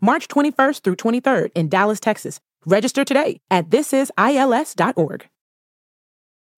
March 21st through 23rd in Dallas, Texas. Register today at thisisils.org.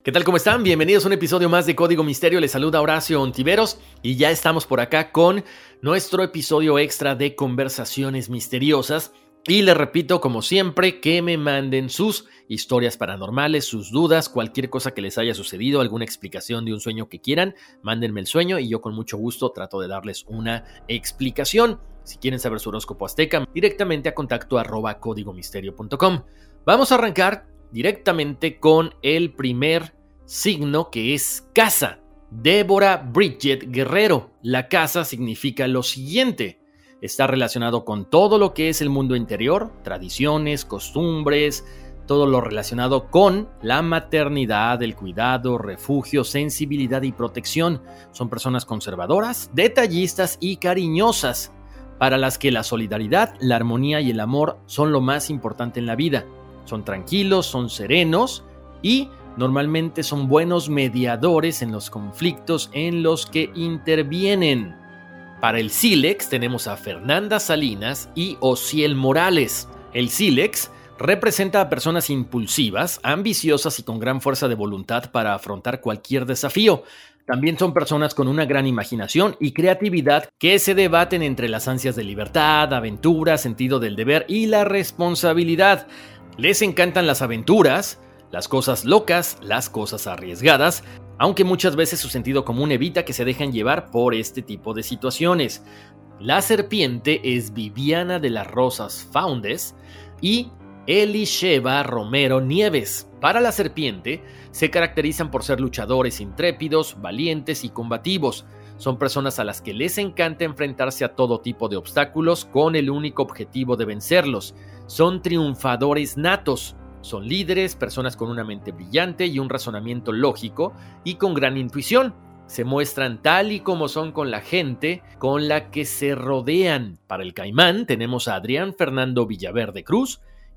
¿Qué tal? ¿Cómo están? Bienvenidos a un episodio más de Código Misterio. Les saluda Horacio Ontiveros y ya estamos por acá con nuestro episodio extra de conversaciones misteriosas. Y les repito, como siempre, que me manden sus historias paranormales, sus dudas, cualquier cosa que les haya sucedido, alguna explicación de un sueño que quieran, mándenme el sueño y yo con mucho gusto trato de darles una explicación. Si quieren saber su horóscopo azteca, directamente a contacto arroba códigomisterio.com. Vamos a arrancar directamente con el primer signo que es casa. Débora Bridget Guerrero. La casa significa lo siguiente. Está relacionado con todo lo que es el mundo interior, tradiciones, costumbres, todo lo relacionado con la maternidad, el cuidado, refugio, sensibilidad y protección. Son personas conservadoras, detallistas y cariñosas para las que la solidaridad, la armonía y el amor son lo más importante en la vida. Son tranquilos, son serenos y normalmente son buenos mediadores en los conflictos en los que intervienen. Para el Silex tenemos a Fernanda Salinas y Ociel Morales. El Silex representa a personas impulsivas, ambiciosas y con gran fuerza de voluntad para afrontar cualquier desafío. También son personas con una gran imaginación y creatividad que se debaten entre las ansias de libertad, aventura, sentido del deber y la responsabilidad. Les encantan las aventuras, las cosas locas, las cosas arriesgadas, aunque muchas veces su sentido común evita que se dejen llevar por este tipo de situaciones. La serpiente es Viviana de las Rosas Faundes y Elisheva Romero Nieves. Para la serpiente, se caracterizan por ser luchadores intrépidos, valientes y combativos. Son personas a las que les encanta enfrentarse a todo tipo de obstáculos con el único objetivo de vencerlos. Son triunfadores natos. Son líderes, personas con una mente brillante y un razonamiento lógico y con gran intuición. Se muestran tal y como son con la gente con la que se rodean. Para el caimán tenemos a Adrián Fernando Villaverde Cruz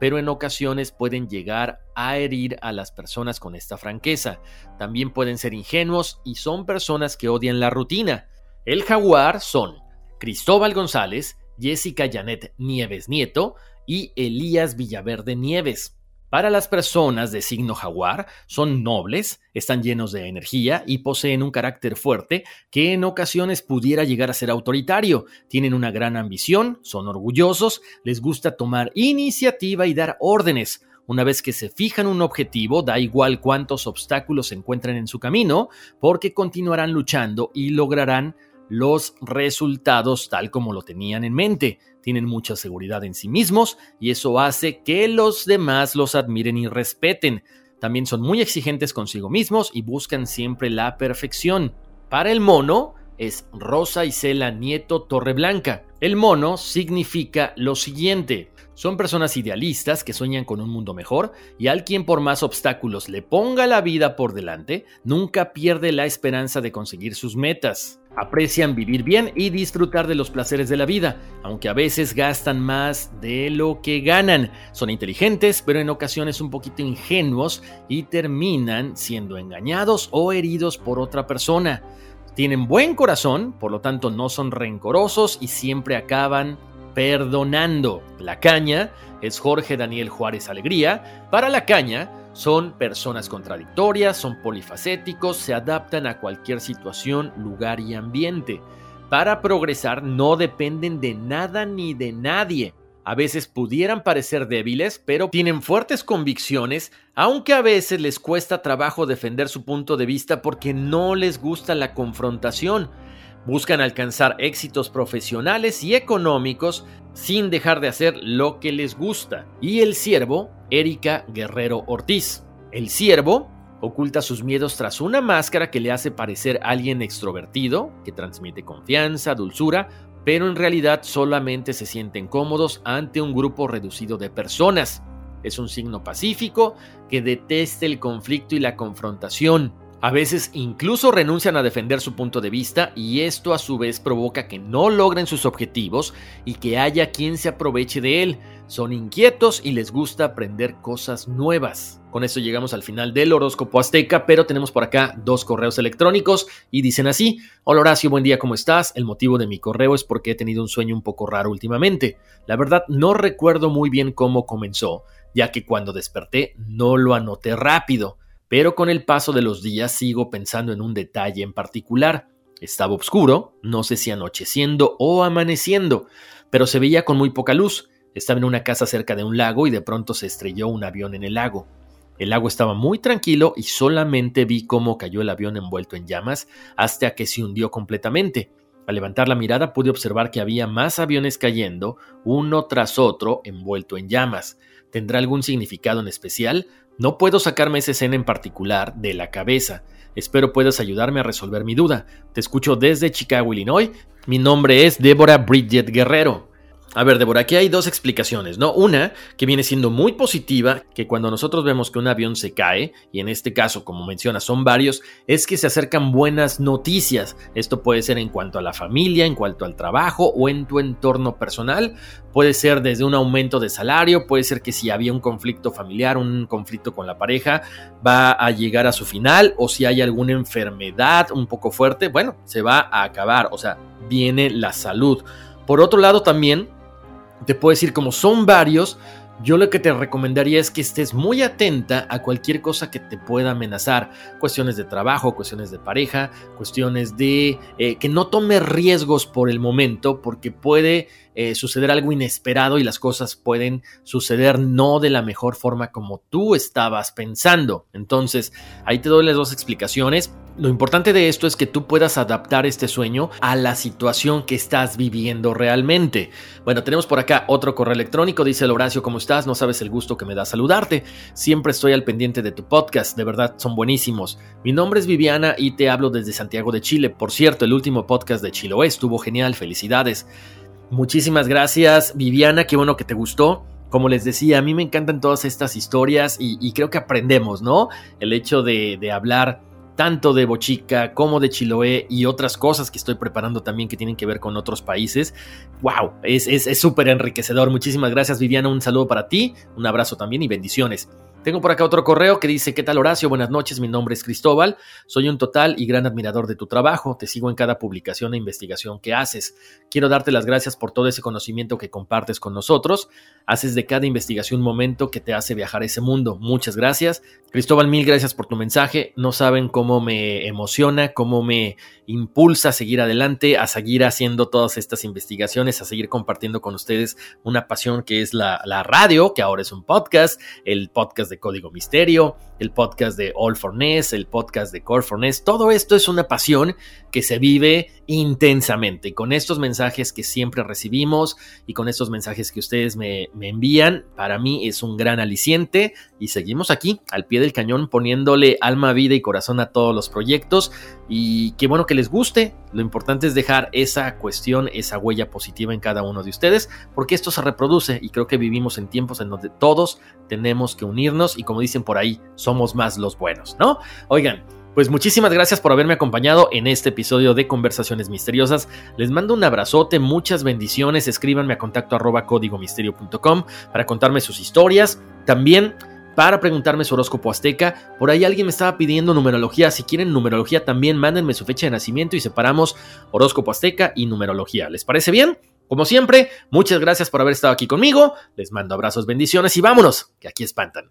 pero en ocasiones pueden llegar a herir a las personas con esta franqueza. También pueden ser ingenuos y son personas que odian la rutina. El jaguar son Cristóbal González, Jessica Janet Nieves Nieto y Elías Villaverde Nieves. Para las personas de signo jaguar, son nobles, están llenos de energía y poseen un carácter fuerte que en ocasiones pudiera llegar a ser autoritario. Tienen una gran ambición, son orgullosos, les gusta tomar iniciativa y dar órdenes. Una vez que se fijan un objetivo, da igual cuántos obstáculos se encuentren en su camino, porque continuarán luchando y lograrán los resultados tal como lo tenían en mente. Tienen mucha seguridad en sí mismos y eso hace que los demás los admiren y respeten. También son muy exigentes consigo mismos y buscan siempre la perfección. Para el mono es Rosa Isela Nieto Torreblanca. El mono significa lo siguiente. Son personas idealistas que sueñan con un mundo mejor y al quien por más obstáculos le ponga la vida por delante, nunca pierde la esperanza de conseguir sus metas. Aprecian vivir bien y disfrutar de los placeres de la vida, aunque a veces gastan más de lo que ganan. Son inteligentes, pero en ocasiones un poquito ingenuos y terminan siendo engañados o heridos por otra persona Tienen buen corazón, por lo tanto no son rencorosos y siempre acaban perdonando. La caña es Jorge Daniel Juárez Alegría. Para la caña son personas contradictorias, son polifacéticos, se adaptan a cualquier situación, lugar y ambiente. Para progresar no dependen de nada ni de nadie. A veces pudieran parecer débiles, pero tienen fuertes convicciones, aunque a veces les cuesta trabajo defender su punto de vista porque no les gusta la confrontación. Buscan alcanzar éxitos profesionales y económicos sin dejar de hacer lo que les gusta. Y el siervo, Erika Guerrero Ortiz. El siervo oculta sus miedos tras una máscara que le hace parecer alguien extrovertido, que transmite confianza, dulzura, pero en realidad solamente se sienten cómodos ante un grupo reducido de personas. Es un signo pacífico que detesta el conflicto y la confrontación. A veces incluso renuncian a defender su punto de vista y esto a su vez provoca que no logren sus objetivos y que haya quien se aproveche de él. Son inquietos y les gusta aprender cosas nuevas. Con esto llegamos al final del horóscopo azteca, pero tenemos por acá dos correos electrónicos y dicen así, hola Horacio, buen día, ¿cómo estás? El motivo de mi correo es porque he tenido un sueño un poco raro últimamente. La verdad no recuerdo muy bien cómo comenzó, ya que cuando desperté no lo anoté rápido pero con el paso de los días sigo pensando en un detalle en particular. Estaba oscuro, no sé si anocheciendo o amaneciendo, pero se veía con muy poca luz. Estaba en una casa cerca de un lago y de pronto se estrelló un avión en el lago. El lago estaba muy tranquilo y solamente vi cómo cayó el avión envuelto en llamas hasta que se hundió completamente. Al levantar la mirada pude observar que había más aviones cayendo, uno tras otro, envuelto en llamas. ¿Tendrá algún significado en especial? No puedo sacarme esa escena en particular de la cabeza. Espero puedas ayudarme a resolver mi duda. Te escucho desde Chicago, Illinois. Mi nombre es Débora Bridget Guerrero. A ver, Débora, aquí hay dos explicaciones, ¿no? Una, que viene siendo muy positiva, que cuando nosotros vemos que un avión se cae, y en este caso, como mencionas, son varios, es que se acercan buenas noticias. Esto puede ser en cuanto a la familia, en cuanto al trabajo o en tu entorno personal. Puede ser desde un aumento de salario, puede ser que si había un conflicto familiar, un conflicto con la pareja, va a llegar a su final, o si hay alguna enfermedad un poco fuerte, bueno, se va a acabar, o sea, viene la salud. Por otro lado, también te puedo decir, como son varios, yo lo que te recomendaría es que estés muy atenta a cualquier cosa que te pueda amenazar. Cuestiones de trabajo, cuestiones de pareja, cuestiones de eh, que no tomes riesgos por el momento porque puede eh, suceder algo inesperado y las cosas pueden suceder no de la mejor forma como tú estabas pensando. Entonces, ahí te doy las dos explicaciones. Lo importante de esto es que tú puedas adaptar este sueño a la situación que estás viviendo realmente. Bueno, tenemos por acá otro correo electrónico. Dice el Horacio, ¿cómo estás? No sabes el gusto que me da saludarte. Siempre estoy al pendiente de tu podcast. De verdad, son buenísimos. Mi nombre es Viviana y te hablo desde Santiago de Chile. Por cierto, el último podcast de Chiloé estuvo genial. Felicidades. Muchísimas gracias, Viviana. Qué bueno que te gustó. Como les decía, a mí me encantan todas estas historias y, creo que aprendemos, ¿no? El hecho de, de hablar tanto de Bochica como de Chiloé y otras cosas que estoy preparando también que tienen que ver con otros países. ¡Wow! Es súper enriquecedor. Muchísimas gracias Viviana, un saludo para ti, un abrazo también y bendiciones. Tengo por acá otro correo que dice, ¿qué tal Horacio? Buenas noches, mi nombre es Cristóbal, soy un total y gran admirador de tu trabajo, te sigo en cada publicación e investigación que haces. Quiero darte las gracias por todo ese conocimiento que compartes con nosotros, haces de cada investigación un momento que te hace viajar a ese mundo. Muchas gracias. Cristóbal, mil gracias por tu mensaje, no saben cómo me emociona, cómo me impulsa a seguir adelante, a seguir haciendo todas estas investigaciones, a seguir compartiendo con ustedes una pasión que es la, radio, que ahora es un podcast, el podcast de Código Misterio, el podcast de All for Ness, el podcast de Core for Ness. Todo esto es una pasión que se vive intensamente. Y con estos mensajes que siempre recibimos y con estos mensajes que ustedes me, me envían, para mí es un gran aliciente. Y seguimos aquí, al pie del cañón, poniéndole alma, vida y corazón a todos los proyectos. Y qué bueno que les guste. Lo importante es dejar esa cuestión, esa huella positiva en cada uno de ustedes, porque esto se reproduce y creo que vivimos en tiempos en donde todos tenemos que unirnos y como dicen por ahí, somos más los buenos, ¿no? Oigan, pues muchísimas gracias por haberme acompañado en este episodio de Conversaciones Misteriosas. Les mando un abrazote, muchas bendiciones. Escríbanme a contacto arroba códigomisterio.com para contarme sus historias. También para preguntarme su horóscopo azteca. Por ahí alguien me estaba pidiendo numerología. Si quieren numerología también, mándenme su fecha de nacimiento y separamos horóscopo azteca y numerología. ¿Les parece bien? Como siempre, muchas gracias por haber estado aquí conmigo. Les mando abrazos, bendiciones y vámonos, que aquí espantan.